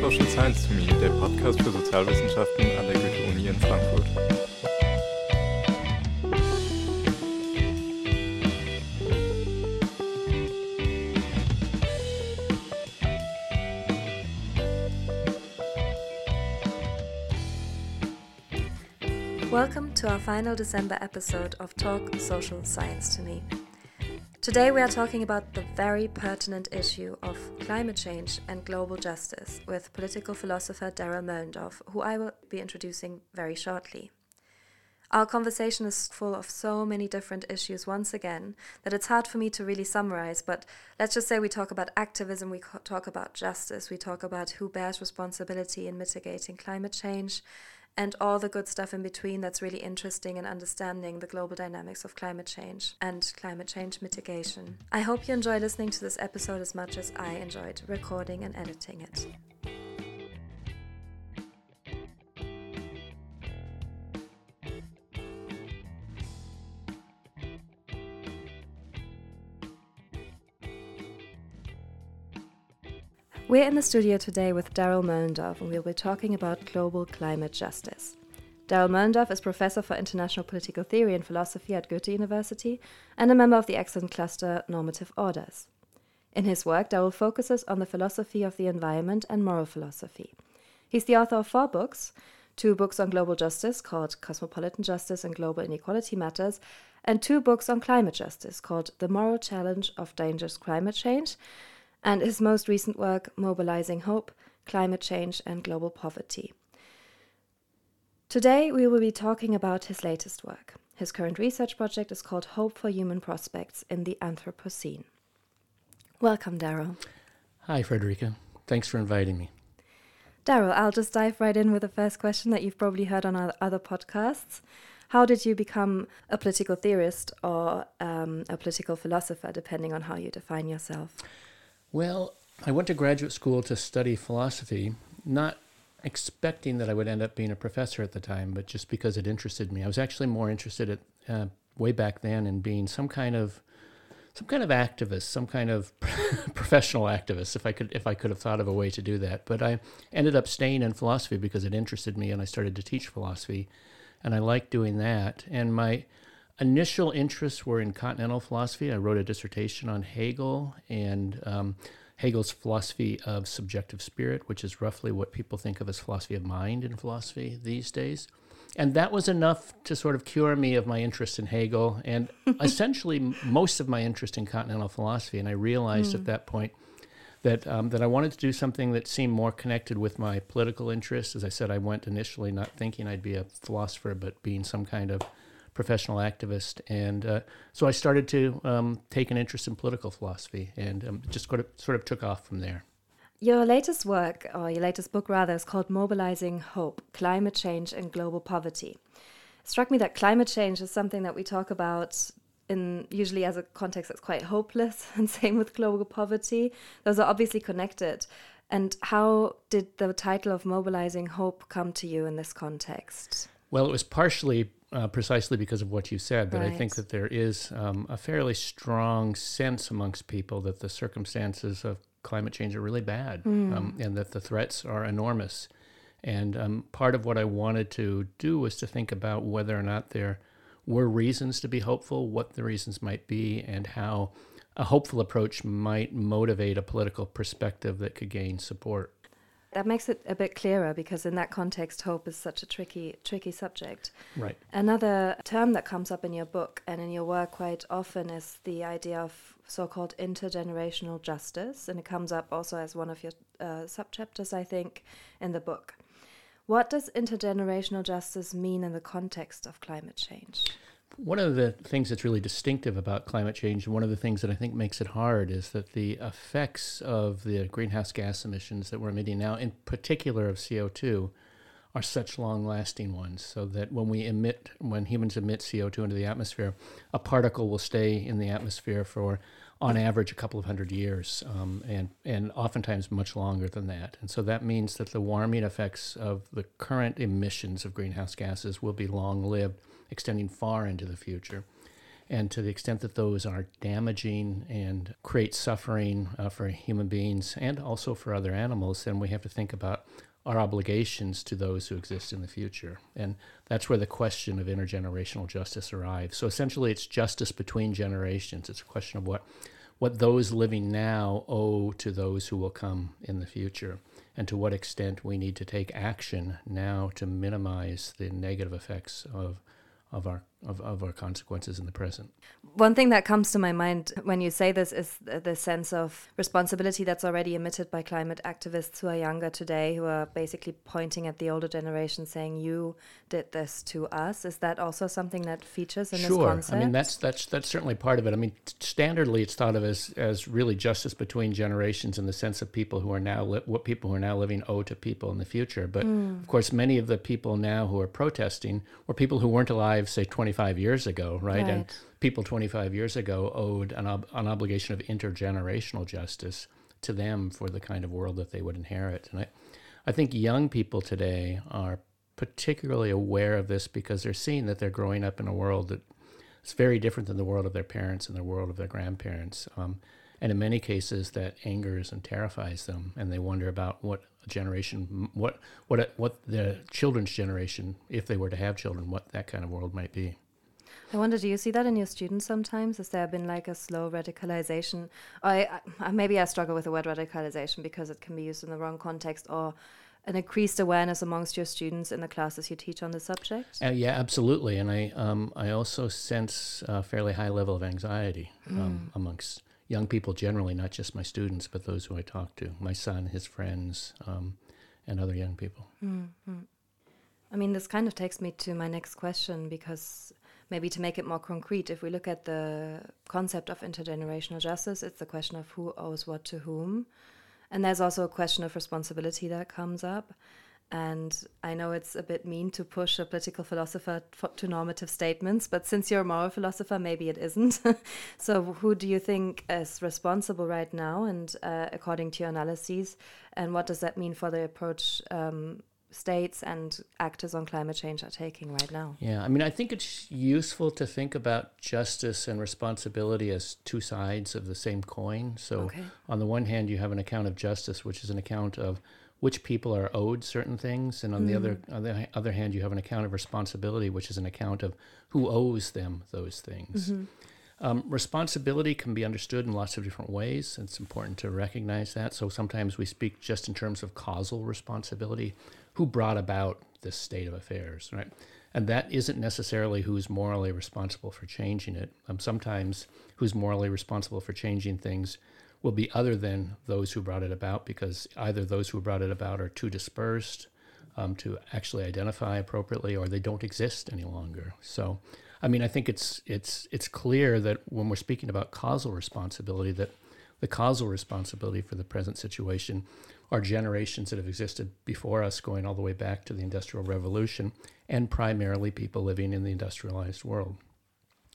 Social Science to Me, der Podcast für Sozialwissenschaften an der Goethe-Uni in Frankfurt. Welcome to our final December episode of Talk Social Science to Me. Today we are talking about the very pertinent issue of climate change and global justice with political philosopher Darrel Moellendorf, who I will be introducing very shortly. Our conversation is full of so many different issues once again that it's hard for me to really summarize, but let's just say we talk about activism, we talk about justice, we talk about who bears responsibility in mitigating climate change, and all the good stuff in between that's really interesting in understanding the global dynamics of climate change and climate change mitigation. I hope you enjoy listening to this episode as much as I enjoyed recording and editing it. We're in the studio today with Darrel Moellendorf, and we'll be talking about global climate justice. Darrel Moellendorf is professor for international political theory and philosophy at Goethe University and a member of the excellence cluster Normative Orders. In his work, Darrel focuses on the philosophy of the environment and moral philosophy. He's the author of four books two books on global justice called Cosmopolitan Justice and Global Inequality Matters, and two books on climate justice called The Moral Challenge of Dangerous Climate Change and his most recent work, Mobilizing Hope, Climate Change, and Global Poverty. Today, we will be talking about his latest work. His current research project is called Hope for Human Prospects in the Anthropocene. Welcome, Darrel. Hi, Friederike. Thanks for inviting me. Darrel, I'll just dive right in with the first question that you've probably heard on our other podcasts. How did you become a political theorist or um, a political philosopher, depending on how you define yourself? Well, I went to graduate school to study philosophy, not expecting that I would end up being a professor at the time, but just because it interested me. I was actually more interested at uh, way back then in being some kind of some kind of activist, some kind of professional activist, if I could if I could have thought of a way to do that. But I ended up staying in philosophy because it interested me, and I started to teach philosophy, and I liked doing that. And my initial interests were in continental philosophy. I wrote a dissertation on Hegel and um, Hegel's philosophy of subjective spirit, which is roughly what people think of as philosophy of mind in philosophy these days. And that was enough to sort of cure me of my interest in Hegel and essentially most of my interest in continental philosophy. And I realized mm. at that point that um, that I wanted to do something that seemed more connected with my political interests. As I said, I went initially not thinking I'd be a philosopher, but being some kind of professional activist, and uh, so I started to um, take an interest in political philosophy, and um, just sort of sort of took off from there. Your latest work, or your latest book rather, is called Mobilizing Hope Climate Change and Global Poverty. It struck me that climate change is something that we talk about in usually as a context that's quite hopeless, and same with global poverty. Those are obviously connected. And how did the title of Mobilizing Hope come to you in this context? Well, it was partially uh, precisely because of what you said, that right. I think that there is um, a fairly strong sense amongst people that the circumstances of climate change are really bad mm. um, and that the threats are enormous. And um, part of what I wanted to do was to think about whether or not there were reasons to be hopeful, what the reasons might be, and how a hopeful approach might motivate a political perspective that could gain support. That makes it a bit clearer because in that context, hope is such a tricky, tricky subject. Right. Another term that comes up in your book and in your work quite often is the idea of so-called intergenerational justice, and it comes up also as one of your uh, subchapters, I think, in the book. What does intergenerational justice mean in the context of climate change? One of the things that's really distinctive about climate change, and one of the things that I think makes it hard, is that the effects of the greenhouse gas emissions that we're emitting now, in particular of CO2, are such long lasting ones. So that when we emit, when humans emit CO2 into the atmosphere, a particle will stay in the atmosphere for, on average, a couple of hundred years, um, and, and oftentimes much longer than that. And so that means that the warming effects of the current emissions of greenhouse gases will be long lived extending far into the future. And to the extent that those are damaging and create suffering uh, for human beings and also for other animals, then we have to think about our obligations to those who exist in the future. And that's where the question of intergenerational justice arrives. So essentially, it's justice between generations. It's a question of what, what those living now owe to those who will come in the future, and to what extent we need to take action now to minimize the negative effects of, of our of, of our consequences in the present. One thing that comes to my mind when you say this is the sense of responsibility that's already emitted by climate activists who are younger today, who are basically pointing at the older generation saying, You did this to us. Is that also something that features in sure. this concept? I mean, that's, that's, that's certainly part of it. I mean, standardly, it's thought of as, as really justice between generations in the sense of people who are now, li- what people who are now living owe to people in the future. But mm. of course, many of the people now who are protesting were people who weren't alive, say, 20 25 years ago, right? right. And people 25 years ago owed an, ob- an obligation of intergenerational justice to them for the kind of world that they would inherit. And I, I think young people today are particularly aware of this because they're seeing that they're growing up in a world that is very different than the world of their parents and the world of their grandparents. Um, and in many cases, that angers and terrifies them, and they wonder about what generation, what what what the children's generation, if they were to have children, what that kind of world might be. I wonder, do you see that in your students sometimes? Has there been like a slow radicalization? I, I maybe I struggle with the word radicalization because it can be used in the wrong context, or an increased awareness amongst your students in the classes you teach on the subject? Uh, yeah, absolutely. And I, um, I also sense a fairly high level of anxiety um, mm. amongst young people generally, not just my students, but those who I talk to, my son, his friends, um, and other young people. Mm-hmm. I mean, this kind of takes me to my next question because maybe to make it more concrete, if we look at the concept of intergenerational justice, it's the question of who owes what to whom. And there's also a question of responsibility that comes up. And I know it's a bit mean to push a political philosopher to normative statements, but since you're a moral philosopher, maybe it isn't. so, who do you think is responsible right now, and uh, according to your analyses, and what does that mean for the approach um, states and actors on climate change are taking right now. Yeah, I mean, I think it's useful to think about justice and responsibility as two sides of the same coin. So, okay. on the one hand, you have an account of justice, which is an account of which people are owed certain things, and on mm. the other on the other hand, you have an account of responsibility, which is an account of who owes them those things. Mm-hmm. Um, responsibility can be understood in lots of different ways. It's important to recognize that. So sometimes we speak just in terms of causal responsibility, who brought about this state of affairs, right? And that isn't necessarily who's morally responsible for changing it. Um, sometimes who's morally responsible for changing things will be other than those who brought it about because either those who brought it about are too dispersed um, to actually identify appropriately or they don't exist any longer. So, I mean, I think it's, it's, it's clear that when we're speaking about causal responsibility, that the causal responsibility for the present situation are generations that have existed before us, going all the way back to the Industrial Revolution, and primarily people living in the industrialized world.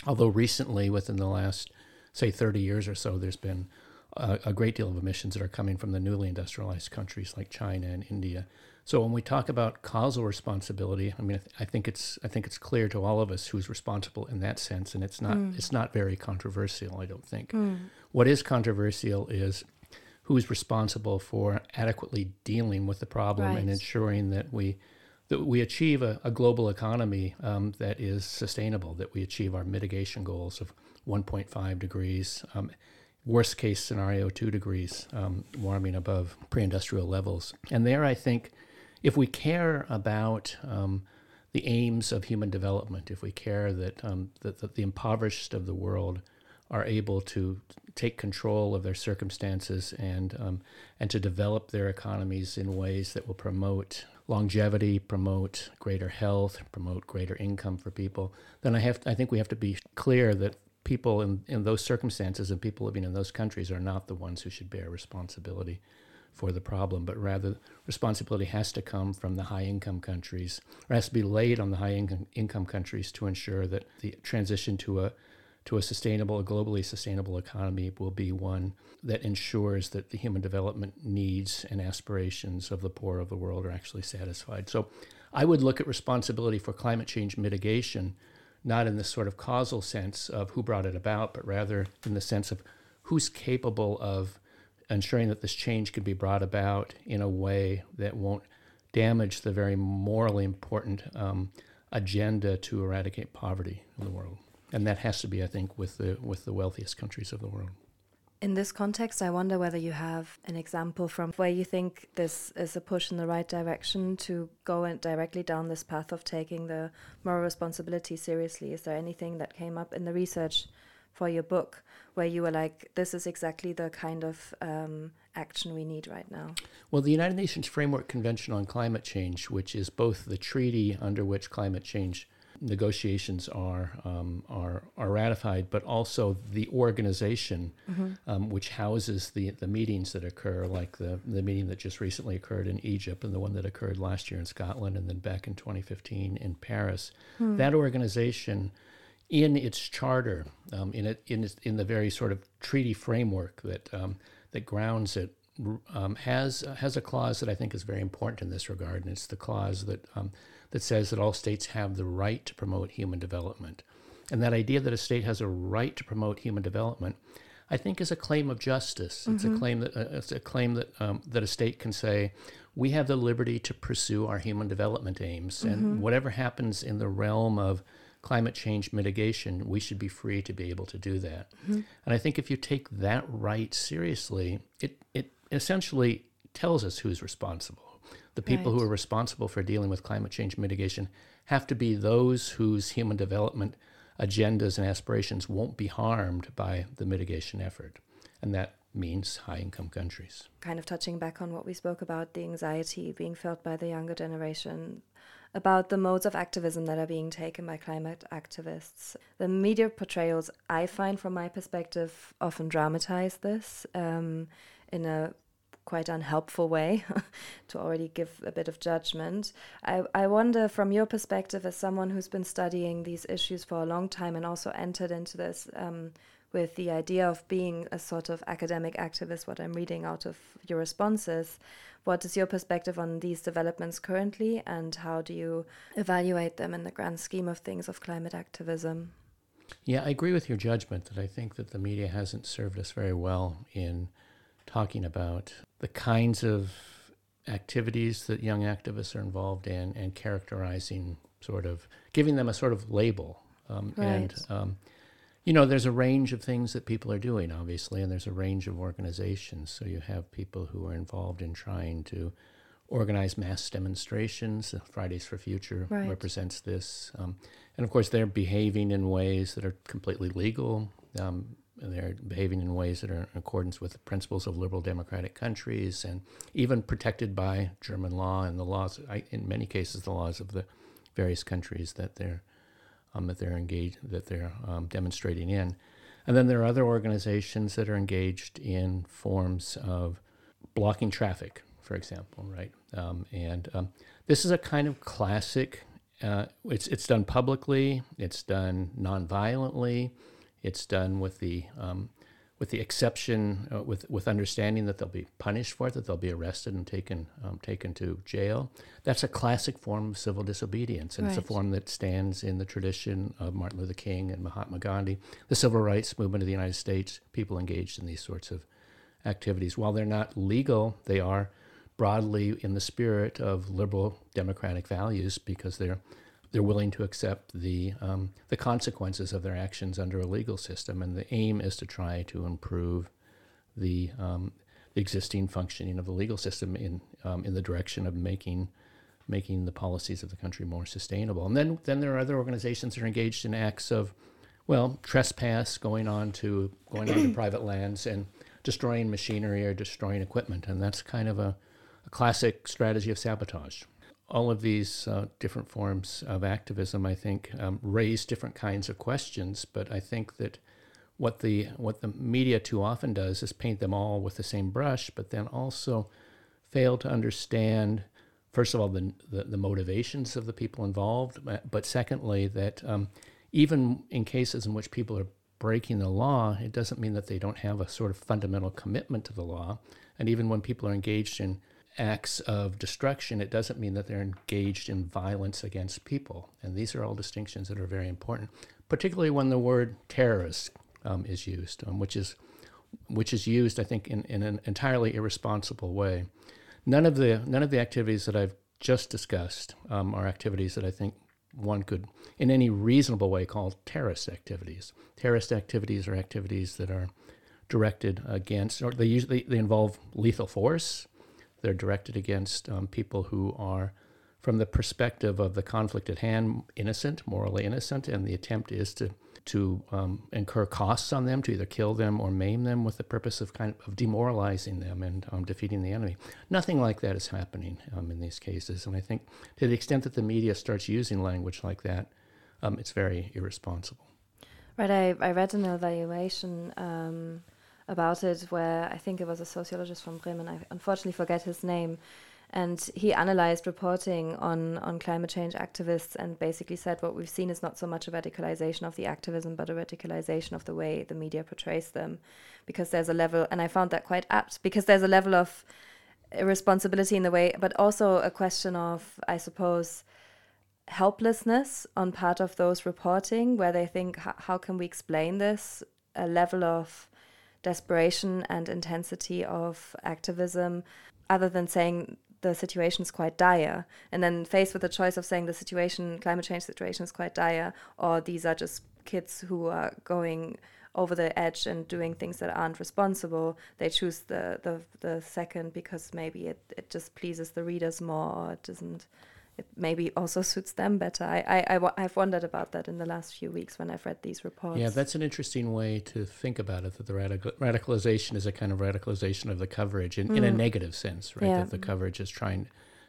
Although recently, within the last, say, 30 years or so, there's been a, a great deal of emissions that are coming from the newly industrialized countries like China and India. So when we talk about causal responsibility, I mean, I, th- I, think it's I think it's clear to all of us who's responsible in that sense, and it's not mm. it's not very controversial. I don't think. Mm. What is controversial is who's responsible for adequately dealing with the problem right. and ensuring that we that we achieve a, a global economy um, that is sustainable, that we achieve our mitigation goals of 1.5 degrees, um, worst case scenario, 2 degrees um, warming above pre industrial levels. And there, I think, if we care about um, the aims of human development, if we care that, um, that, that the impoverished of the world are able to take control of their circumstances and um, and to develop their economies in ways that will promote longevity, promote greater health, promote greater income for people, then I have I think we have to be clear that people in, in those circumstances and people living in those countries are not the ones who should bear responsibility for the problem, but rather responsibility has to come from the high income countries, or has to be laid on the high income, income countries to ensure that the transition to a to a sustainable, a globally sustainable economy will be one that ensures that the human development needs and aspirations of the poor of the world are actually satisfied. So I would look at responsibility for climate change mitigation not in the sort of causal sense of who brought it about, but rather in the sense of who's capable of ensuring that this change can be brought about in a way that won't damage the very morally important um, agenda to eradicate poverty in the world. And that has to be, I think, with the with the wealthiest countries of the world. In this context, I wonder whether you have an example from where you think this is a push in the right direction to go and directly down this path of taking the moral responsibility seriously. Is there anything that came up in the research for your book where you were like, this is exactly the kind of um, action we need right now? Well, the United Nations Framework Convention on Climate Change, which is both the treaty under which climate change negotiations are um, are are ratified, but also the organization mm-hmm. um, which houses the the meetings that occur, like the the meeting that just recently occurred in Egypt and the one that occurred last year in Scotland and then back in 2015 in Paris. Hmm. That organization, in its charter, um, in it in its, in the very sort of treaty framework that um, that grounds it, um, has has a clause that I think is very important in this regard, and it's the clause that um, that says that all states have the right to promote human development. And that idea that a state has a right to promote human development, I think, is a claim of justice. Mm-hmm. It's a mm-hmm. claim that uh, it's a claim that um, that a state can say, we have the liberty to pursue our human development aims, mm-hmm. and whatever happens in the realm of climate change mitigation, we should be free to be able to do that. Mm-hmm. And I think if you take that right seriously, it it essentially tells us who's responsible. The people right. who are responsible for dealing with climate change mitigation have to be those whose human development agendas and aspirations won't be harmed by the mitigation effort. And that means high income countries. Kind of touching back on what we spoke about the anxiety being felt by the younger generation, about the modes of activism that are being taken by climate activists. The media portrayals, I find from my perspective, often dramatize this um, in a quite unhelpful way to already give a bit of judgment. I, I wonder, from your perspective, as someone who's been studying these issues for a long time and also entered into this um, with the idea of being a sort of academic activist, what I'm reading out of your responses, what is your perspective on these developments currently, and how do you evaluate them in the grand scheme of things of climate activism? Yeah, I agree with your judgment that I think that the media hasn't served us very well in talking about the kinds of activities that young activists are involved in and characterizing sort of giving them a sort of label. Um, right. and um, you know there's a range of things that people are doing obviously and there's a range of organizations. So you have people who are involved in trying to organize mass demonstrations. Fridays for future right. represents this. Um, and of course they're behaving in ways that are completely legal. Um, they're behaving in ways that are in accordance with the principles of liberal democratic countries and even protected by German law and the laws, in many cases, the laws of the various countries that they're um, that they're engaged that they're um, demonstrating in. And then there are other organizations that are engaged in forms of blocking traffic, for example, right? Um, and um, this is a kind of classic. Uh, it's it's done publicly. It's done nonviolently it's done with the um, with the exception, uh, with with understanding that they'll be punished for it, that they'll be arrested and taken um, taken to jail. That's a classic form of civil disobedience, and right. it's a form that stands in the tradition of Martin Luther King and Mahatma Gandhi, the civil rights movement of the United States. People engaged in these sorts of activities, while they're not legal, they are broadly in the spirit of liberal democratic values because they're they're willing to accept the um, the consequences of their actions under a legal system, and the aim is to try to improve the, um, the existing functioning of the legal system in um, in the direction of making making the policies of the country more sustainable. And then then there are other organizations that are engaged in acts of well trespass, going on to going on to private lands and destroying machinery or destroying equipment, and that's kind of a, a classic strategy of sabotage all of these uh, different forms of activism, I think, um, raise different kinds of questions. But I think that what the what the media too often does is paint them all with the same brush, but then also fail to understand, first of all, the the, the motivations of the people involved, but secondly, that um, even in cases in which people are breaking the law, it doesn't mean that they don't have a sort of fundamental commitment to the law. And even when people are engaged in acts of destruction, it doesn't mean that they're engaged in violence against people. And these are all distinctions that are very important, particularly when the word terrorist um, is used, um, which is which is used, I think, in, in an entirely irresponsible way. None of the none of the activities that I've just discussed um, are activities that I think one could, in any reasonable way, call terrorist activities. Terrorist activities are activities that are directed against, or they usually they involve lethal force. They're directed against um, people who are, from the perspective of the conflict at hand, innocent, morally innocent, and the attempt is to to um, incur costs on them, to either kill them or maim them, with the purpose of kind of, demoralizing them and um, defeating the enemy. Nothing like that is happening um, in these cases, and I think to the extent that the media starts using language like that, um, it's very irresponsible. Right, I, I read an evaluation um, about it where I think it was a sociologist from Bremen. I unfortunately forget his name, and he analyzed reporting on on climate change activists and basically said what we've seen is not so much a radicalization of the activism, but a radicalization of the way the media portrays them, because there's a level, and I found that quite apt because there's a level of irresponsibility in the way, but also a question of, I suppose helplessness on part of those reporting where they think how can we explain this a level of desperation and intensity of activism, other than saying the situation is quite dire. And then faced with the choice of saying the situation, climate change situation is quite dire, or these are just kids who are going over the edge and doing things that aren't responsible, they choose the, the, the second because maybe it, it just pleases the readers more or it doesn't it maybe also suits them better. I, I, I, have wondered about that in the last few weeks when I've read these reports. Yeah, that's an interesting way to think about it. That the radical, radicalization is a kind of radicalization of the coverage in, mm. in a mm. negative sense, right? Yeah. That the coverage is trying,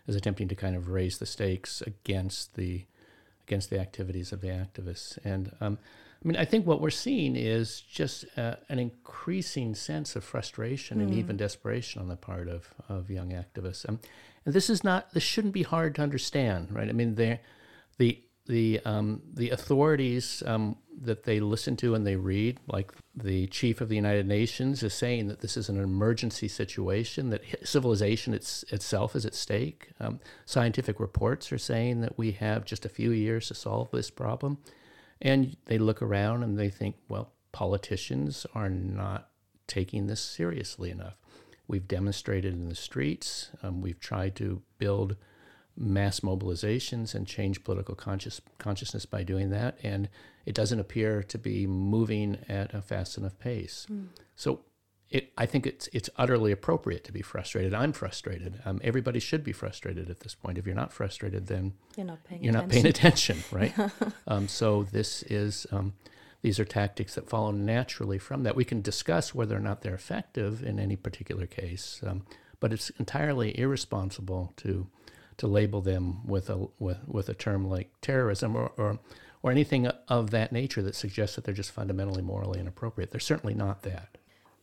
is attempting to kind of raise the stakes against the, against the activities of the activists. And um, I mean, I think what we're seeing is just uh, an increasing sense of frustration mm. and even desperation on the part of, of young activists. Um, and this is not this shouldn't be hard to understand, right? I mean, the the the um, the authorities um, that they listen to and they read, like the chief of the United Nations, is saying that this is an emergency situation, that civilization it's, itself is at stake. Um, scientific reports are saying that we have just a few years to solve this problem, and they look around and they think, well, politicians are not taking this seriously enough. We've demonstrated in the streets. Um, we've tried to build mass mobilizations and change political conscious, consciousness by doing that. And it doesn't appear to be moving at a fast enough pace. Mm. So it, I think it's, it's utterly appropriate to be frustrated. I'm frustrated. Um, everybody should be frustrated at this point. If you're not frustrated, then you're not paying, you're attention. Not paying attention, right? um, so this is um, these are tactics that follow naturally from that. We can discuss whether or not they're effective in any particular case, um, but it's entirely irresponsible to to label them with a with, with a term like terrorism or, or or anything of that nature that suggests that they're just fundamentally morally inappropriate. They're certainly not that.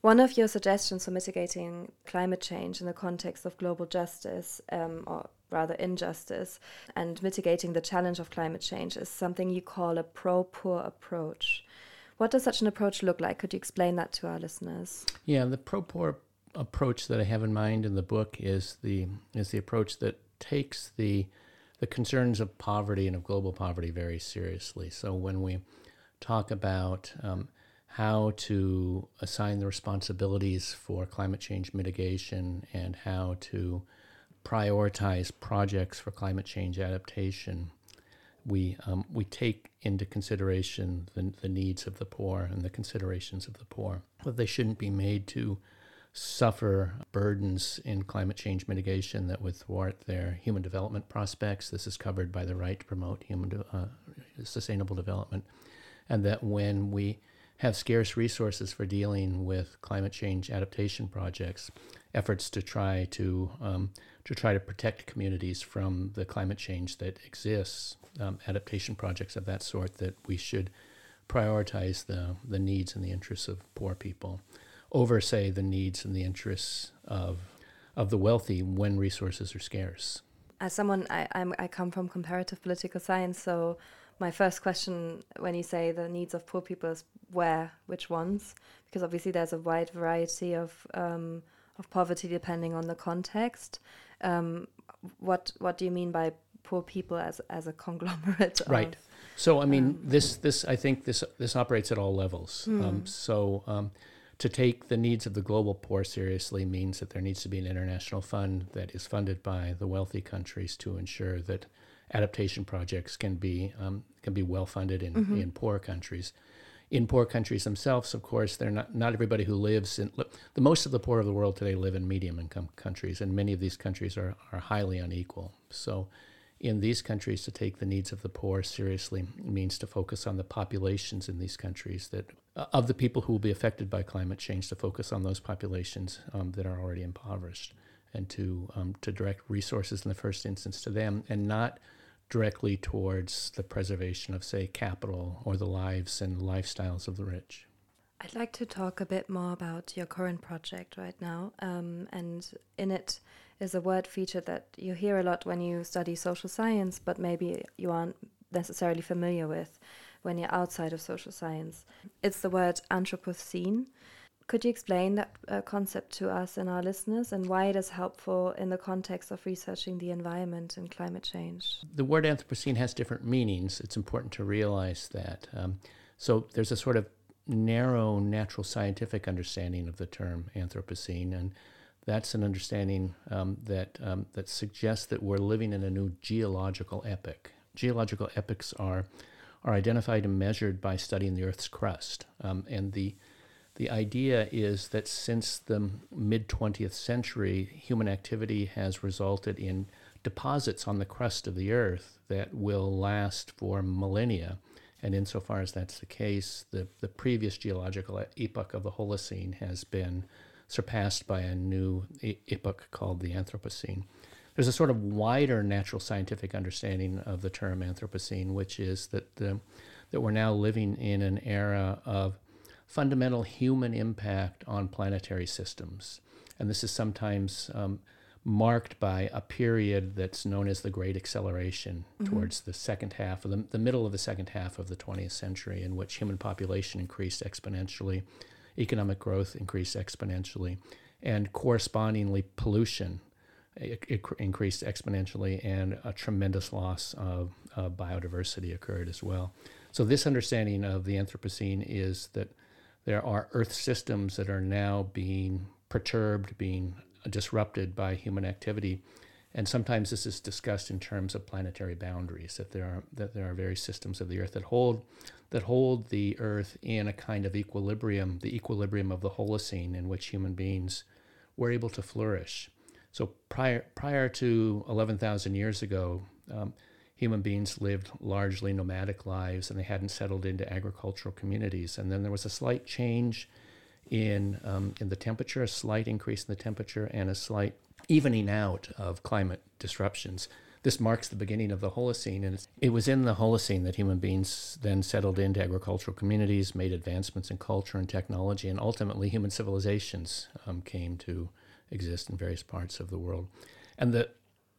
One of your suggestions for mitigating climate change in the context of global justice, um, or rather injustice, and mitigating the challenge of climate change is something you call a pro poor approach. What does such an approach look like? Could you explain that to our listeners? Yeah, the pro poor approach that I have in mind in the book is the is the approach that takes the the concerns of poverty and of global poverty very seriously. So when we talk about um, how to assign the responsibilities for climate change mitigation and how to prioritize projects for climate change adaptation, we um, we take into consideration the, the needs of the poor and the considerations of the poor. That they shouldn't be made to suffer burdens in climate change mitigation that would thwart their human development prospects. This is covered by the right to promote human de- uh, sustainable development, and that when we have scarce resources for dealing with climate change adaptation projects, efforts to try to um, to try to protect communities from the climate change that exists, um, adaptation projects of that sort, that we should prioritize the, the needs and the interests of poor people over, say, the needs and the interests of, of the wealthy when resources are scarce. As someone, I, I'm, I come from comparative political science, so my first question when you say the needs of poor people is where, which ones? Because obviously there's a wide variety of um, of poverty depending on the context. Um, what what do you mean by poor people as as a conglomerate? Right. Of, so I mean, um, this this I think this this operates at all levels. Mm. Um, so um, to take the needs of the global poor seriously means that there needs to be an international fund that is funded by the wealthy countries to ensure that adaptation projects can be um, can be well funded in, mm-hmm. in poor countries. In poor countries themselves, of course, they're not not everybody who lives in the most of the poor of the world today live in medium income countries, and many of these countries are are highly unequal. So in these countries to take the needs of the poor seriously means to focus on the populations in these countries that uh, of the people who will be affected by climate change to focus on those populations um, that are already impoverished and to um, to direct resources in the first instance to them and not directly towards the preservation of say capital or the lives and lifestyles of the rich I'd like to talk a bit more about your current project right now. Um, and in it is a word feature that you hear a lot when you study social science, but maybe you aren't necessarily familiar with when you're outside of social science. It's the word Anthropocene. Could you explain that uh, concept to us and our listeners and why it is helpful in the context of researching the environment and climate change? The word Anthropocene has different meanings. It's important to realize that. Um, so there's a sort of narrow natural scientific understanding of the term Anthropocene, and that's an understanding um, that um, that suggests that we're living in a new geological epoch. Geological epochs are are identified and measured by studying the Earth's crust, um, and the the idea is that since the mid 20th century, human activity has resulted in deposits on the crust of the Earth that will last for millennia. And insofar as that's the case, the, the previous geological epoch of the Holocene has been surpassed by a new epoch called the Anthropocene. There's a sort of wider natural scientific understanding of the term Anthropocene, which is that, the, that we're now living in an era of fundamental human impact on planetary systems. And this is sometimes um, marked by a period that's known as the Great Acceleration mm-hmm. towards the second half of the, the middle of the second half of the 20th century, in which human population increased exponentially, economic growth increased exponentially, and correspondingly pollution it, it increased exponentially, and a tremendous loss of uh, biodiversity occurred as well. So, this understanding of the Anthropocene is that there are Earth systems that are now being perturbed, being disrupted by human activity. And sometimes this is discussed in terms of planetary boundaries, that there are that there are various systems of the Earth that hold that hold the Earth in a kind of equilibrium, the equilibrium of the Holocene in which human beings were able to flourish. So prior prior to 11,000 years ago, um, human beings lived largely nomadic lives and they hadn't settled into agricultural communities. And then there was a slight change in, um, in the temperature, a slight increase in the temperature, and a slight evening out of climate disruptions. This marks the beginning of the Holocene, and it was in the Holocene that human beings then settled into agricultural communities, made advancements in culture and technology, and ultimately human civilizations um, came to exist in various parts of the world. And the,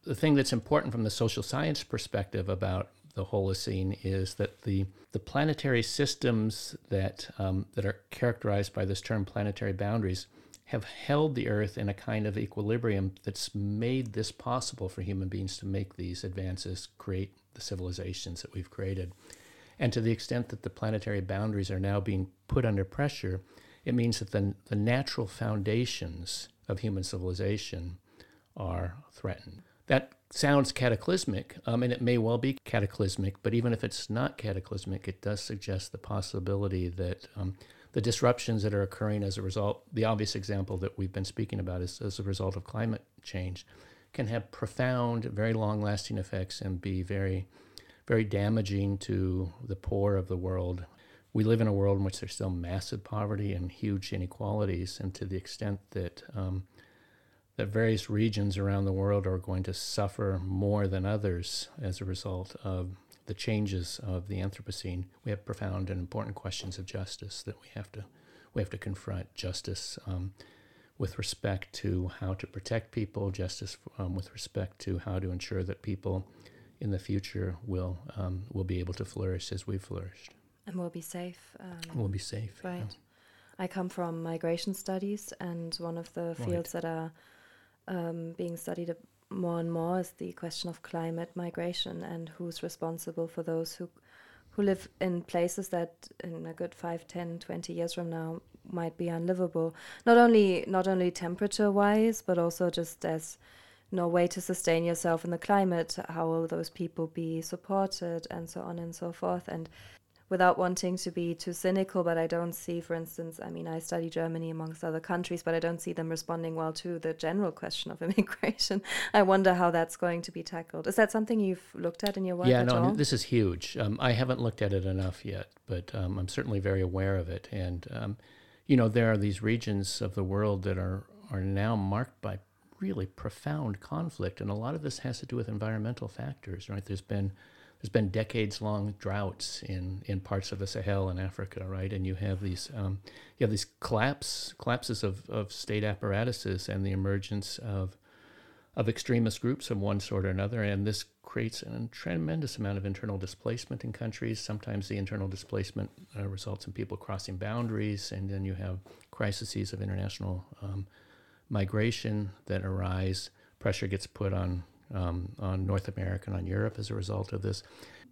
the thing that's important from the social science perspective about the Holocene is that the, the planetary systems that, um, that are characterized by this term planetary boundaries have held the Earth in a kind of equilibrium that's made this possible for human beings to make these advances, create the civilizations that we've created. And to the extent that the planetary boundaries are now being put under pressure, it means that the, the natural foundations of human civilization are threatened. That sounds cataclysmic, um, and it may well be cataclysmic, but even if it's not cataclysmic, it does suggest the possibility that um, the disruptions that are occurring as a result, the obvious example that we've been speaking about is as a result of climate change, can have profound, very long lasting effects and be very, very damaging to the poor of the world. We live in a world in which there's still massive poverty and huge inequalities, and to the extent that um, that various regions around the world are going to suffer more than others as a result of the changes of the Anthropocene. We have profound and important questions of justice that we have to we have to confront. Justice um, with respect to how to protect people, justice um, with respect to how to ensure that people in the future will um, will be able to flourish as we've flourished. And we'll be safe. Um, will be safe. Right. Yeah. I come from migration studies, and one of the fields right. that are um, being studied more and more is the question of climate migration and who's responsible for those who who live in places that in a good 5 10 20 years from now might be unlivable. Not only not only temperature wise but also just as no way to sustain yourself in the climate how will those people be supported and so on and so forth. And without wanting to be too cynical, but I don't see, for instance, I mean, I study Germany amongst other countries, but I don't see them responding well to the general question of immigration. I wonder how that's going to be tackled. Is that something you've looked at in your work? Yeah, no, all? this is huge. Um, I haven't looked at it enough yet, but um, I'm certainly very aware of it. And, um, you know, there are these regions of the world that are, are now marked by really profound conflict. And a lot of this has to do with environmental factors, right? There's been there's been decades long droughts in, in parts of the Sahel in Africa, right? And you have these um, you have these collapse collapses of, of state apparatuses and the emergence of of extremist groups of one sort or another, and this creates a tremendous amount of internal displacement in countries. Sometimes the internal displacement uh, results in people crossing boundaries, and then you have crises of international um, migration that arise. Pressure gets put on um, on North America and on Europe as a result of this.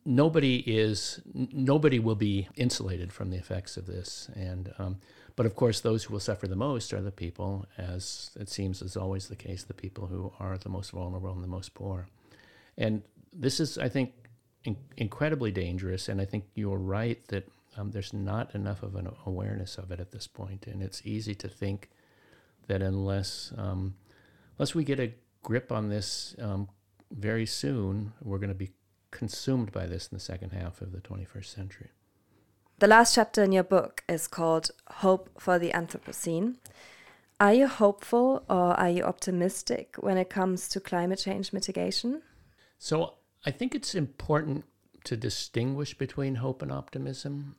Nobody is nobody will be insulated from the effects of this, and um, but of course those who will suffer the most are the people, as it seems is always the case, the people who are the most vulnerable and the most poor, and this is I think in- incredibly dangerous, and I think you're right that um, there's not enough of an awareness of it at this point, and it's easy to think that unless um, unless we get a grip on this um, very soon, we're going to be consumed by this in the second half of the 21st century. The last chapter in your book is called Hope for the Anthropocene. Are you hopeful or are you optimistic when it comes to climate change mitigation? So, I think it's important to distinguish between hope and optimism.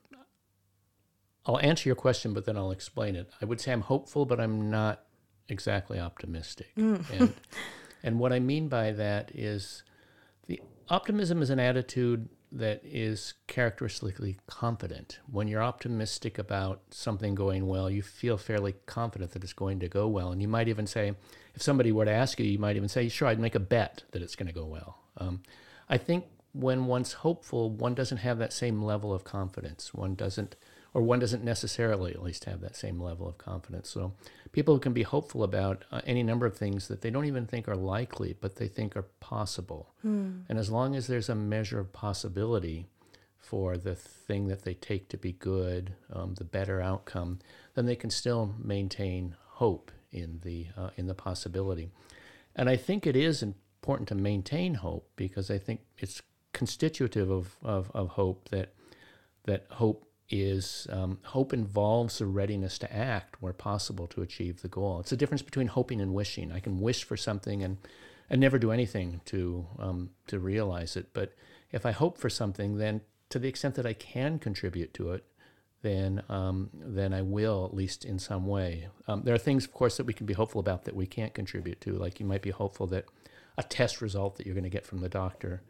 I'll answer your question, but then I'll explain it. I would say I'm hopeful, but I'm not exactly optimistic. Mm. and, and what I mean by that is the optimism is an attitude that is characteristically confident. When you're optimistic about something going well, you feel fairly confident that it's going to go well. And you might even say, if somebody were to ask you, you might even say, sure, I'd make a bet that it's going to go well. Um, I think when one's hopeful, one doesn't have that same level of confidence. One doesn't or one doesn't necessarily at least have that same level of confidence. So people can be hopeful about uh, any number of things that they don't even think are likely, but they think are possible. Hmm. And as long as there's a measure of possibility for the thing that they take to be good, um, the better outcome, then they can still maintain hope in the uh, in the possibility. And I think it is important to maintain hope because I think it's constitutive of, of, of hope that that hope is um, hope involves a readiness to act where possible to achieve the goal. It's a difference between hoping and wishing. I can wish for something and, and never do anything to, um, to realize it. But if I hope for something, then to the extent that I can contribute to it, then, um, then I will, at least in some way. Um, there are things, of course, that we can be hopeful about that we can't contribute to. Like you might be hopeful that a test result that you're going to get from the doctor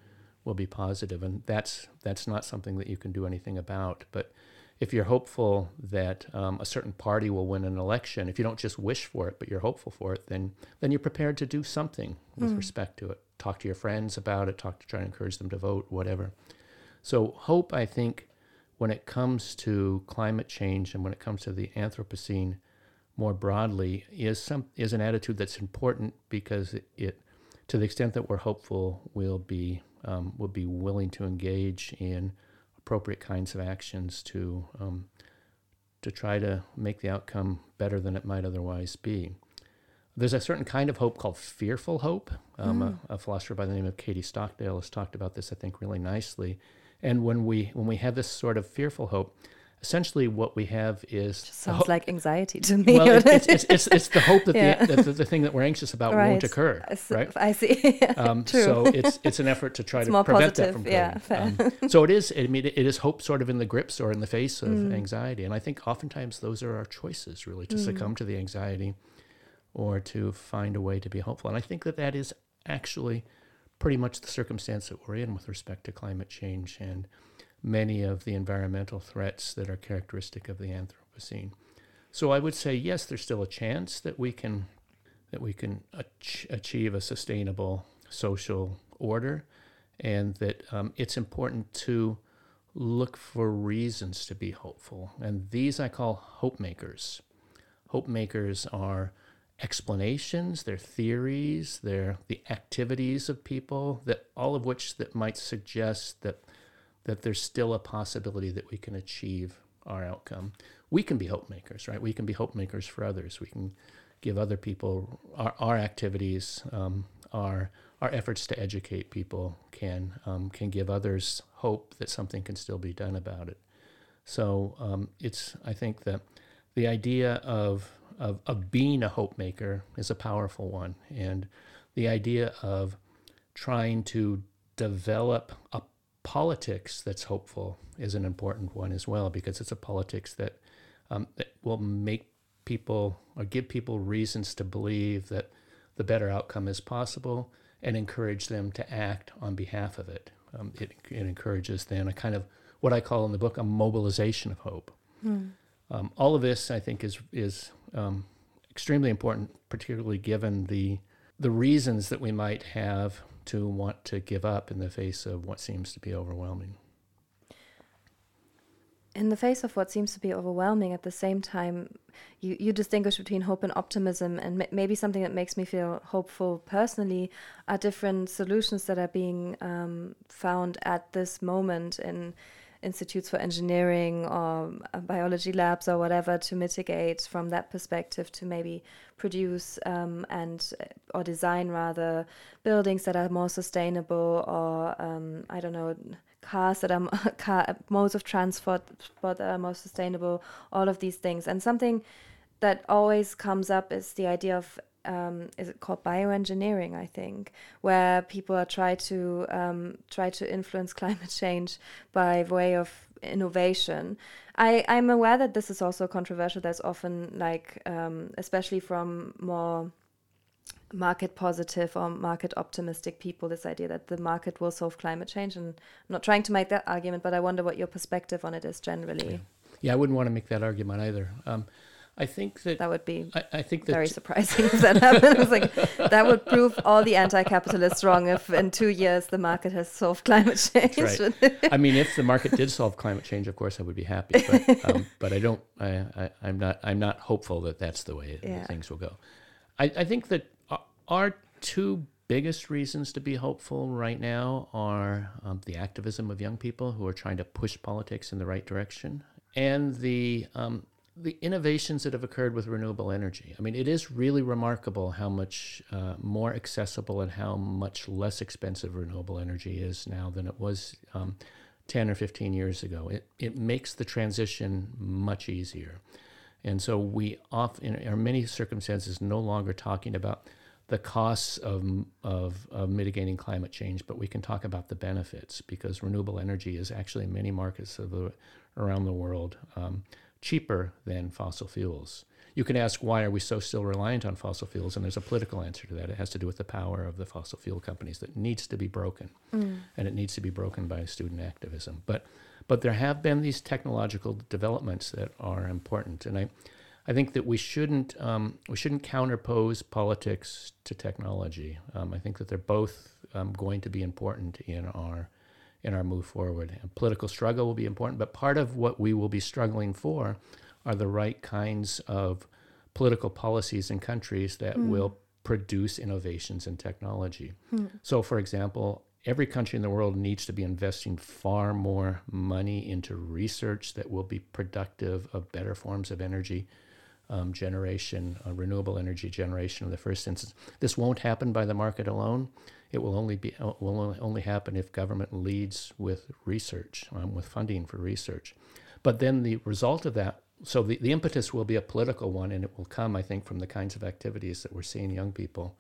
will be positive, and that's that's not something that you can do anything about. But if you're hopeful that um, a certain party will win an election, if you don't just wish for it, but you're hopeful for it, then then you're prepared to do something with mm. respect to it. Talk to your friends about it. Talk to try to encourage them to vote, whatever. So hope, I think, when it comes to climate change and when it comes to the Anthropocene more broadly, is some is an attitude that's important because it, it to the extent that we're hopeful, we'll be um, will be willing to engage in appropriate kinds of actions to um, to try to make the outcome better than it might otherwise be. There's a certain kind of hope called fearful hope. Um, mm. a, a, philosopher by the name of Katie Stockdale has talked about this, I think, really nicely. And when we when we have this sort of fearful hope, essentially what we have is Just sounds like anxiety to me. Well, it's, it's, it's, it's, the hope that, yeah. the, the, the, thing that we're anxious about right. won't occur, right? I see. um, True. So it's it's an effort to try to prevent positive. that from occurring. Yeah, um, so it is. I mean, it is hope sort of in the grips or in the face of mm. anxiety, and I think oftentimes those are our choices, really, to mm. succumb to the anxiety or to find a way to be hopeful. And I think that that is actually pretty much the circumstance that we're in with respect to climate change and many of the environmental threats that are characteristic of the Anthropocene. So I would say, yes, there's still a chance that we can that we can ach- achieve a sustainable social order, and that um, it's important to look for reasons to be hopeful. And these I call hope makers. Hope makers are explanations, they're theories, they're the activities of people that all of which that might suggest that that there's still a possibility that we can achieve our outcome. We can be hope makers, right? We can be hope makers for others. We can give other people our, our activities, um, our our efforts to educate people can um, can give others hope that something can still be done about it. So um, it's I think that the idea of, of of being a hope maker is a powerful one, and the idea of trying to develop a politics that's hopeful is an important one as well because it's a politics that um, that will make people or give people reasons to believe that the better outcome is possible and encourage them to act on behalf of it. Um, it, it, encourages then a kind of what I call in the book a mobilization of hope. Hmm. Um, all of this, I think, is is um, extremely important, particularly given the the reasons that we might have to want to give up in the face of what seems to be overwhelming in the face of what seems to be overwhelming, at the same time, you, you distinguish between hope and optimism. And m- maybe something that makes me feel hopeful personally are different solutions that are being um, found at this moment in institutes for engineering or uh, biology labs or whatever to mitigate from that perspective to maybe produce um, and uh, or design rather buildings that are more sustainable or um, I don't know cars that are car, modes of transport that are more sustainable, all of these things. And something that always comes up is the idea of um, is it called bioengineering? I think where people are try to um, try to influence climate change by way of innovation. I I'm aware that this is also controversial. There's often like um, especially from more market positive or market optimistic people this idea that the market will solve climate change and i'm not trying to make that argument but i wonder what your perspective on it is generally yeah, yeah i wouldn't want to make that argument either um, I think that that would be I, I think very surprising if that happens. like that would prove all the anti-capitalists wrong if in two years the market has solved climate change. Right. I mean, if the market did solve climate change, of course I would be happy. But, um, but I don't. I, I, am not. I'm not hopeful that that's the way yeah. things will go. I, I think that our two biggest reasons to be hopeful right now are um, the activism of young people who are trying to push politics in the right direction and the um, the innovations that have occurred with renewable energy. I mean, it is really remarkable how much uh, more accessible and how much less expensive renewable energy is now than it was um, 10 or 15 years ago. It, it makes the transition much easier. And so we often, in many circumstances, no longer talking about the costs of, of, of, mitigating climate change, but we can talk about the benefits because renewable energy is actually in many markets the, around the world um, cheaper than fossil fuels. You can ask why are we so still reliant on fossil fuels, and there's a political answer to that. It has to do with the power of the fossil fuel companies that needs to be broken, mm. and it needs to be broken by student activism. But but there have been these technological developments that are important, and I I think that we shouldn't um, we shouldn't counterpose politics to technology. Um, I think that they're both um, going to be important in our in our move forward. And political struggle will be important, but part of what we will be struggling for are the right kinds of political policies in countries that mm. will produce innovations in technology. Mm. So, for example, every country in the world needs to be investing far more money into research that will be productive of better forms of energy um, generation, uh, renewable energy generation in the first instance. This won't happen by the market alone. It will only be will only happen if government leads with research, um, with funding for research. But then the result of that, so the, the impetus will be a political one, and it will come, I think, from the kinds of activities that we're seeing young people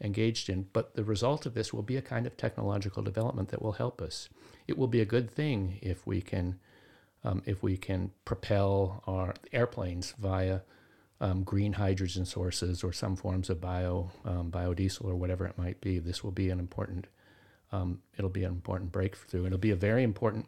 engaged in. But the result of this will be a kind of technological development that will help us. It will be a good thing if we can um, if we can propel our airplanes via um, green hydrogen sources or some forms of bio um, biodiesel or whatever it might be. This will be an important um, it'll be an important breakthrough. It'll be a very important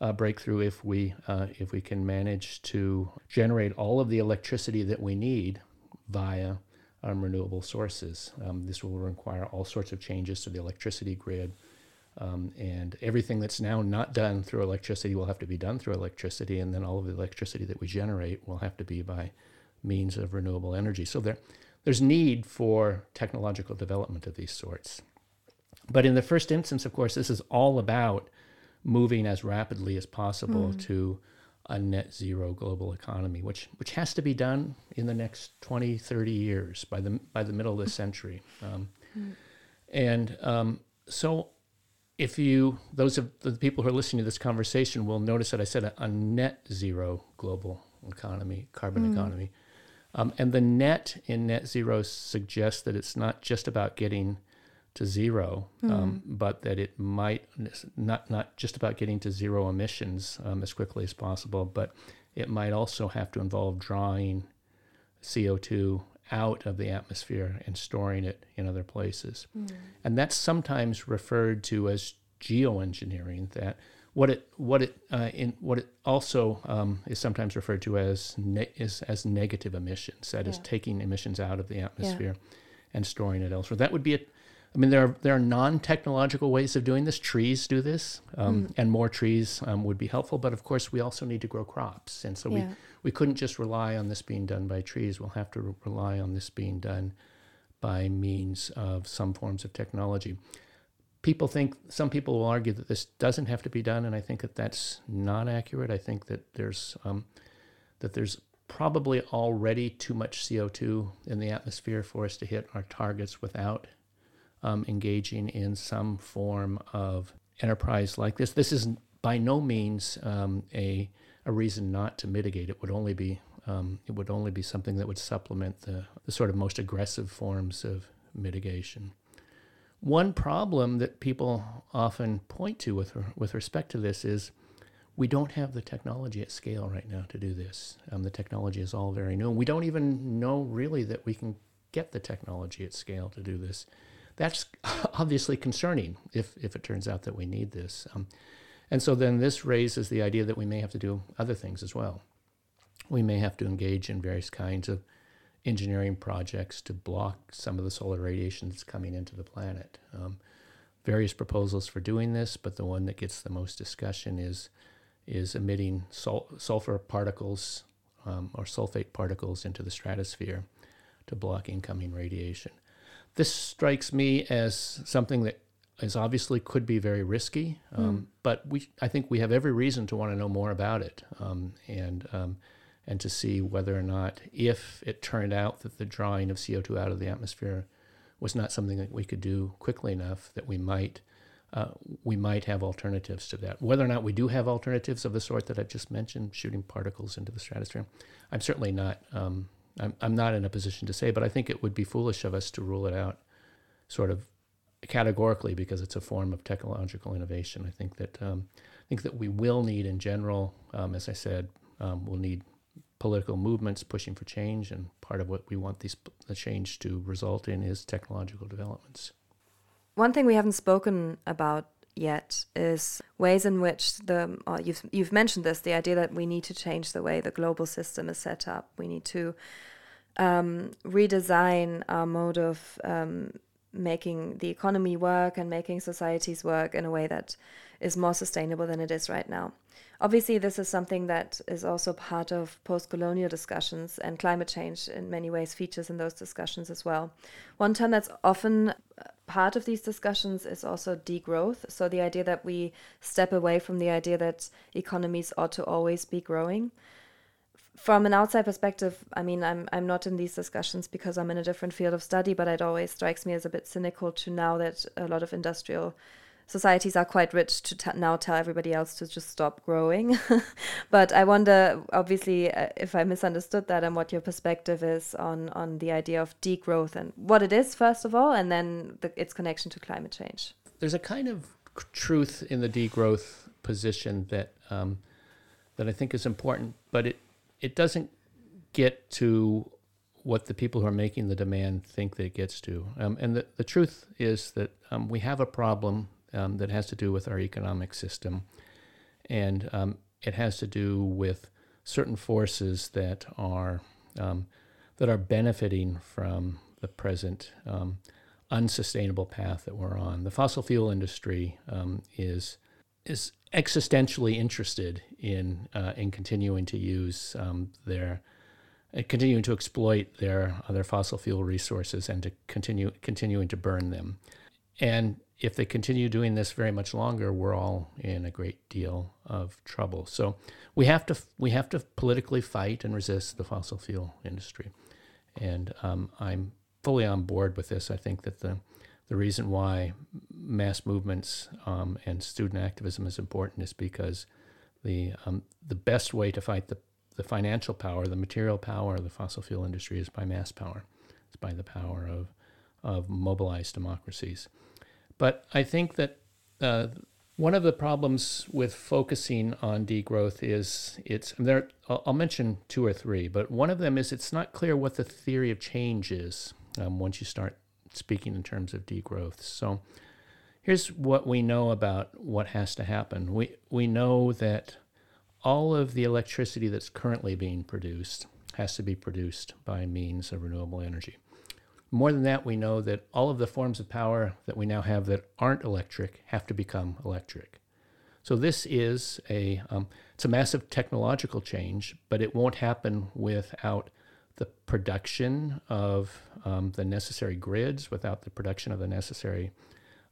uh, breakthrough if we uh, if we can manage to generate all of the electricity that we need via um, renewable sources. Um, this will require all sorts of changes to the electricity grid. Um, and everything that's now not done through electricity will have to be done through electricity, and then all of the electricity that we generate will have to be by means of renewable energy. So there, there's need for technological development of these sorts. But in the first instance, of course, this is all about moving as rapidly as possible mm. to a net zero global economy, which which has to be done in the next 20, 30 years by the by the middle of the century. Um, mm. And um, so, if you those of the people who are listening to this conversation will notice that I said a, a net zero global economy, carbon mm. economy, um, and the net in net zero suggests that it's not just about getting to zero, mm. um, but that it might not not just about getting to zero emissions um, as quickly as possible, but it might also have to involve drawing CO2 out of the atmosphere and storing it in other places. Mm. And that's sometimes referred to as geoengineering. That what it what it uh, in what it also um, is sometimes referred to as ne- is as negative emissions. That yeah. is taking emissions out of the atmosphere yeah. and storing it elsewhere. That would be a I mean, there are there are non-technological ways of doing this. Trees do this, um, mm. and more trees um, would be helpful. But of course, we also need to grow crops, and so yeah. we we couldn't just rely on this being done by trees. We'll have to re- rely on this being done by means of some forms of technology. People think some people will argue that this doesn't have to be done, and I think that that's not accurate. I think that there's um, that there's probably already too much CO2 in the atmosphere for us to hit our targets without um, engaging in some form of enterprise like this. This is by no means um, a, a reason not to mitigate. It would only be um, it would only be something that would supplement the, the sort of most aggressive forms of mitigation. One problem that people often point to with, with respect to this is we don't have the technology at scale right now to do this. Um, the technology is all very new. We don't even know really that we can get the technology at scale to do this that's obviously concerning if, if it turns out that we need this. Um, and so then this raises the idea that we may have to do other things as well. We may have to engage in various kinds of engineering projects to block some of the solar radiation that's coming into the planet. Um, various proposals for doing this, but the one that gets the most discussion is is emitting sul- sulfur particles um, or sulfate particles into the stratosphere to block incoming radiation. This strikes me as something that is obviously could be very risky, um, mm. but we I think we have every reason to want to know more about it um, and um, and to see whether or not if it turned out that the drawing of CO two out of the atmosphere was not something that we could do quickly enough that we might uh, we might have alternatives to that. Whether or not we do have alternatives of the sort that I've just mentioned, shooting particles into the stratosphere, I'm certainly not um, I'm, I'm not in a position to say, but I think it would be foolish of us to rule it out sort of categorically because it's a form of technological innovation. I think that um, I think that we will need in general, um, as I said, um, we'll need political movements pushing for change, and part of what we want these the change to result in is technological developments. One thing we haven't spoken about yet is ways in which the you've you've mentioned this the idea that we need to change the way the global system is set up. We need to um, redesign our mode of um, making the economy work and making societies work in a way that is more sustainable than it is right now. Obviously, this is something that is also part of post colonial discussions, and climate change in many ways features in those discussions as well. One term that's often part of these discussions is also degrowth. So, the idea that we step away from the idea that economies ought to always be growing. From an outside perspective, I mean, I'm, I'm not in these discussions because I'm in a different field of study, but it always strikes me as a bit cynical to now that a lot of industrial societies are quite rich to t- now tell everybody else to just stop growing. but I wonder, obviously, uh, if I misunderstood that and what your perspective is on on the idea of degrowth and what it is first of all, and then the, its connection to climate change. There's a kind of truth in the degrowth position that um, that I think is important, but it it doesn't get to what the people who are making the demand think that it gets to. Um, and the, the truth is that um, we have a problem um, that has to do with our economic system. And um, it has to do with certain forces that are, um, that are benefiting from the present um, unsustainable path that we're on. The fossil fuel industry is is existentially interested in uh, in continuing to use um, their uh, continuing to exploit their other fossil fuel resources and to continue continuing to burn them. And if they continue doing this very much longer, we're all in a great deal of trouble. So we have to we have to politically fight and resist the fossil fuel industry. And um, I'm fully on board with this. I think that the the reason why mass movements um, and student activism is important is because the um, the best way to fight the the financial power, the material power of the fossil fuel industry is by mass power. It's by the power of of mobilized democracies. But I think that uh, one of the problems with focusing on degrowth is it's there. I'll, I'll, mention two or three, but one of them is it's not clear what the theory of change is um, once you start speaking in terms of degrowth. So here's what we know about what has to happen. We we know that all of the electricity that's currently being produced has to be produced by means of renewable energy. More than that, we know that all of the forms of power that we now have that aren't electric have to become electric. So this is a um, it's a massive technological change, but it won't happen without the production of um, the necessary grids, without the production of the necessary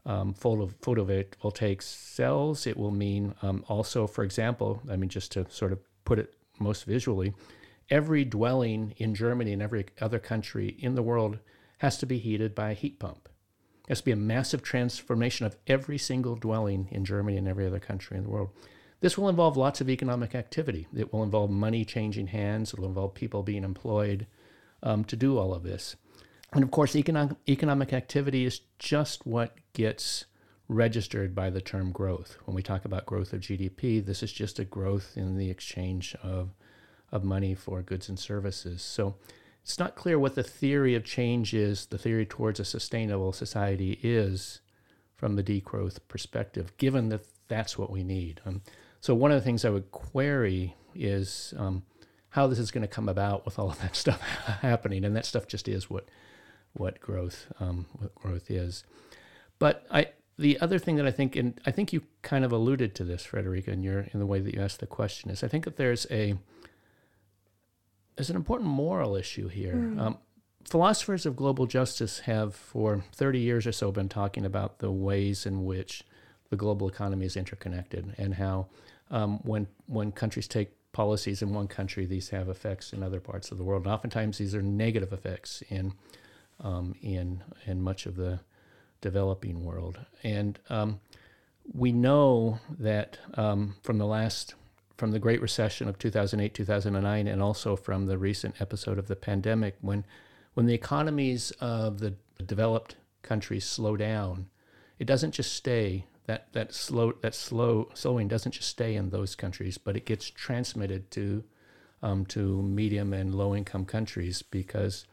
um, photo, photovoltaic cells. It will mean um, also, for example, I mean, just to sort of put it most visually, every dwelling in Germany and every other country in the world has to be heated by a heat pump. It has to be a massive transformation of every single dwelling in Germany and every other country in the world. This will involve lots of economic activity. It will involve money changing hands. It will involve people being employed um, to do all of this. And of course, economic, economic activity is just what gets registered by the term growth. When we talk about growth of GDP, this is just a growth in the exchange of, of money for goods and services. So it's not clear what the theory of change is, the theory towards a sustainable society is from the degrowth perspective, given that that's what we need. Um, so one of the things I would query is um, how this is going to come about with all of that stuff happening, and that stuff just is what what growth um, what growth is. But I the other thing that I think, and I think you kind of alluded to this, Friederike, in your in the way that you asked the question, is I think that there's a there's an important moral issue here. Mm. Um, philosophers of global justice have, for 30 years or so, been talking about the ways in which the global economy is interconnected and how um, when when countries take policies in one country, these have effects in other parts of the world. And oftentimes, these are negative effects in um, in in much of the developing world. And um, we know that um, from the last from the Great Recession of 2008, 2009, and also from the recent episode of the pandemic, when, when the economies of the developed countries slow down, it doesn't just stay that that slow that slow slowing doesn't just stay in those countries, but it gets transmitted to um, to medium and low income countries because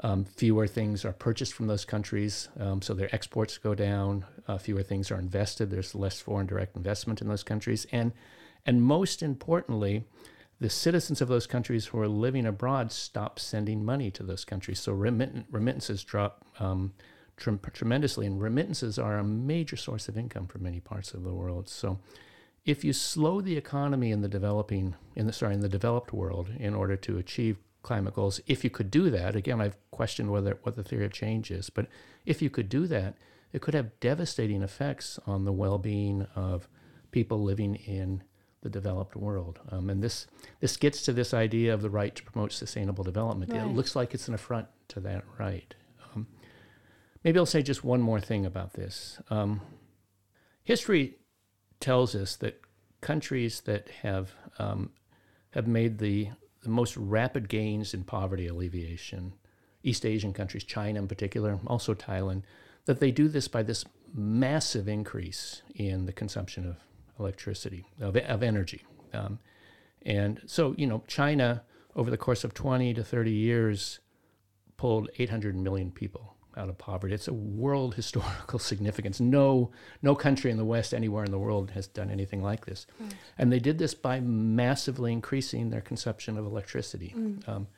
um, fewer things are purchased from those countries, um, so their exports go down. Uh, fewer things are invested. There's less foreign direct investment in those countries, and and most importantly, the citizens of those countries who are living abroad stop sending money to those countries. So remit- remittances drop um, tre- tremendously, and remittances are a major source of income for many parts of the world. So if you slow the economy in the developing, in the sorry, in the developed world, in order to achieve climate goals, if you could do that, again, I've questioned whether what the theory of change is, but if you could do that, it could have devastating effects on the well-being of people living in the developed world. Um, and this this gets to this idea of the right to promote sustainable development. Right. It looks like it's an affront to that right. Maybe I'll say just one more thing about this. Um, history tells us that countries that have um, have made the, the most rapid gains in poverty alleviation, East Asian countries, China in particular, also Thailand, that they do this by this massive increase in the consumption of electricity, of, of energy. Um, and so, you know, China, over the course of 20 to 30 years, pulled 800 million people out of poverty. It's a world historical significance. No, no country in the West, anywhere in the world, has done anything like this. Mm. And they did this by massively increasing their consumption of electricity. Mm. Um,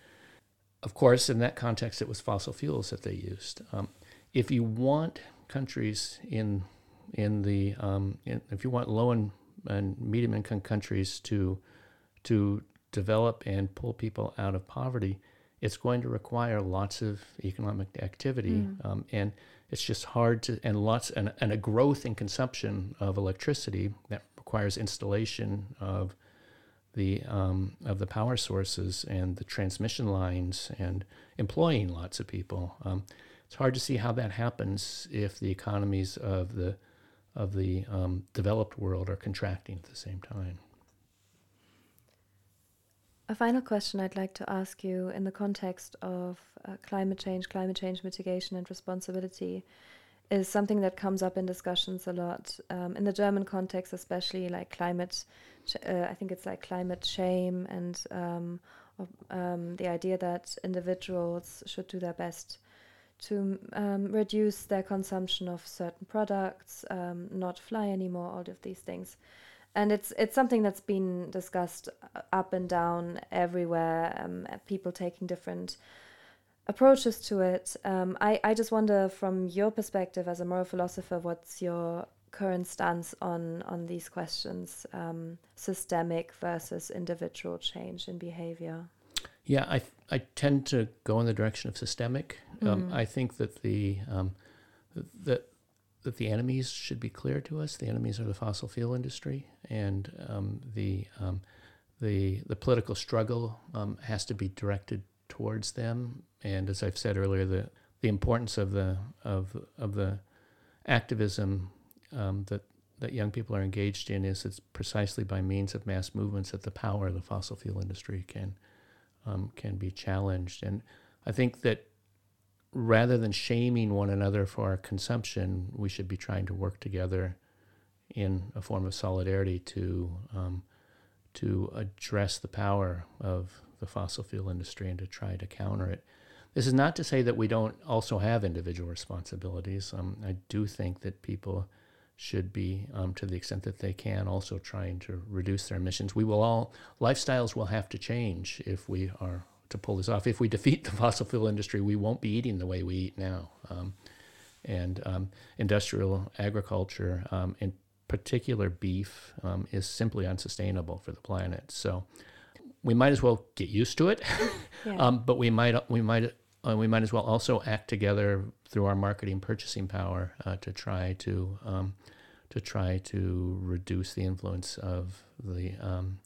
of course, in that context, it was fossil fuels that they used. Um, if you want countries in in the um, in, if you want low and, and medium income countries to to develop and pull people out of poverty, it's going to require lots of economic activity, mm. um, and it's just hard to and lots and, and a growth in consumption of electricity that requires installation of the um, of the power sources and the transmission lines and employing lots of people. Um, it's hard to see how that happens if the economies of the of the um, developed world are contracting at the same time. A final question I'd like to ask you in the context of uh, climate change, climate change mitigation, and responsibility is something that comes up in discussions a lot. Um, in the German context, especially like climate, uh, I think it's like climate shame and um, um, the idea that individuals should do their best to um, reduce their consumption of certain products, um, not fly anymore, all of these things. And it's it's something that's been discussed uh, up and down everywhere. Um, people taking different approaches to it. Um, I I just wonder, from your perspective as a moral philosopher, what's your current stance on on these questions, um, systemic versus individual change in behavior? Yeah, I I tend to go in the direction of systemic. Um, mm-hmm. I think that the um, that that the enemies should be clear to us. The enemies are the fossil fuel industry, and um, the um, the the political struggle um, has to be directed towards them. And as I've said earlier, the the importance of the of of the activism um, that that young people are engaged in is it's precisely by means of mass movements that the power of the fossil fuel industry can um, can be challenged. And I think that rather than shaming one another for our consumption, we should be trying to work together in a form of solidarity to um, to address the power of the fossil fuel industry and to try to counter it. This is not to say that we don't also have individual responsibilities. Um, I do think that people should be, um, to the extent that they can, also trying to reduce their emissions. We will all, lifestyles will have to change if we are to pull this off. If we defeat the fossil fuel industry, we won't be eating the way we eat now. Um, and um, industrial agriculture, um, in particular beef, um, is simply unsustainable for the planet. So we might as well get used to it, yeah. Um, but we might we might uh, we might as well also act together through our marketing purchasing power uh, to try to um, to try to reduce the influence of the um,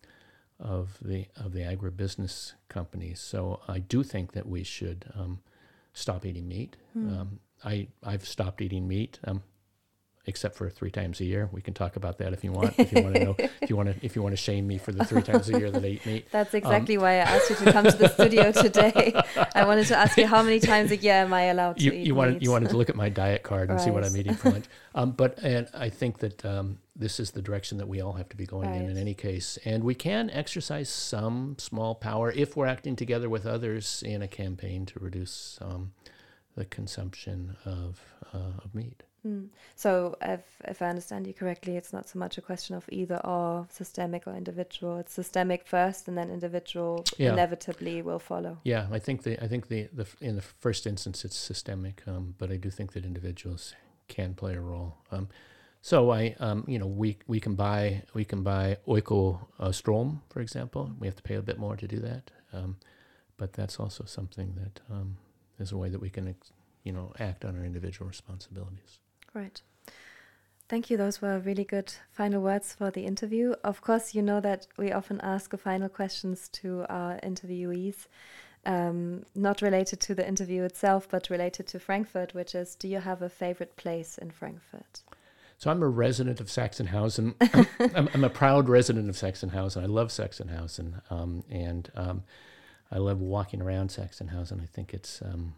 of the of the agribusiness companies. So I do think that we should um, stop eating meat. Mm. I I've stopped eating meat. Um, except for three times a year. We can talk about that if you want. If you want to know, if you want to, if you want to shame me for the three times a year that I eat meat. That's um, exactly um, why I asked you to come to the studio today. I wanted to ask you how many times a year am I allowed to you, eat you wanted meat? you wanted to look at my diet card and right. see what I'm eating for lunch. Um, but and I think that um, this is the direction that we all have to be going right. in in any case, and we can exercise some small power if we're acting together with others in a campaign to reduce um, the consumption of uh, of meat. Mm. So, if if I understand you correctly, it's not so much a question of either or systemic or individual. It's systemic first, and then individual yeah. inevitably will follow. Yeah, I think the I think the, the in the first instance it's systemic, um, but I do think that individuals can play a role. Um, so I, um, you know, we we can buy we can buy Oiko uh, Strom, for example. We have to pay a bit more to do that, um, but that's also something that um, is a way that we can, you know, act on our individual responsibilities. Right. Thank you. Those were really good final words for the interview. Of course, you know that we often ask a final questions to our interviewees, um, not related to the interview itself, but related to Frankfurt, which is Do you have a favorite place in Frankfurt? So I'm a resident of Sachsenhausen. I'm, I'm, a proud resident of Sachsenhausen. I love Sachsenhausen, um, and um, I love walking around Sachsenhausen. I think it's um,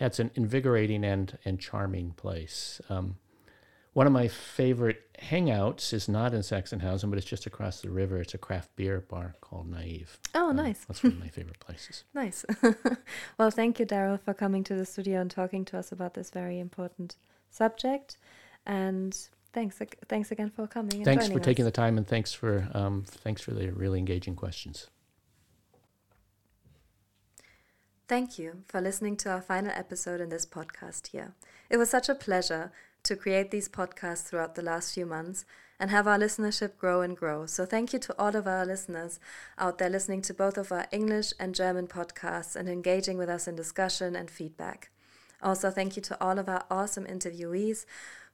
yeah, it's an invigorating and, and charming place. Um, one of my favorite hangouts is not in Sachsenhausen, but it's just across the river. It's a craft beer bar called Naive. Oh, um, nice. That's one of my favorite places. nice. well, thank you, Darrel, for coming to the studio and talking to us about this very important subject. And thanks, thanks again for coming. thanks for taking the time, and thanks for um, thanks for the really engaging questions. Thank you for listening to our final episode in this podcast here. It was such a pleasure to create these podcasts throughout the last few months and have our listenership grow and grow. So, thank you to all of our listeners out there listening to both of our English and German podcasts and engaging with us in discussion and feedback. Also, thank you to all of our awesome interviewees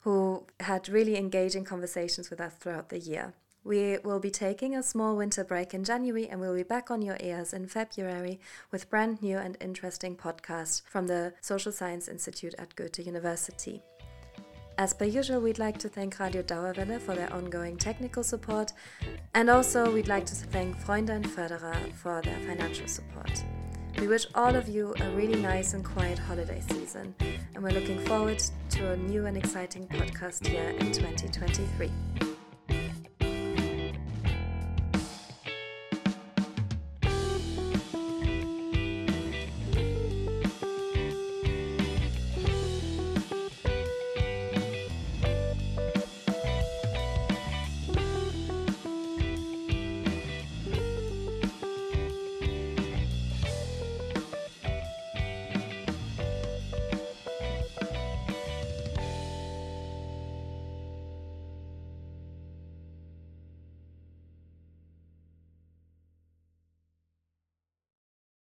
who had really engaging conversations with us throughout the year. We will be taking a small winter break in January and we'll be back on your ears in February with brand new and interesting podcasts from the Social Science Institute at Goethe University. As per usual, we'd like to thank Radio Dauerwelle for their ongoing technical support and also we'd like to thank Freunde and Förderer for their financial support. We wish all of you a really nice and quiet holiday season and we're looking forward to a new and exciting podcast here in 2023.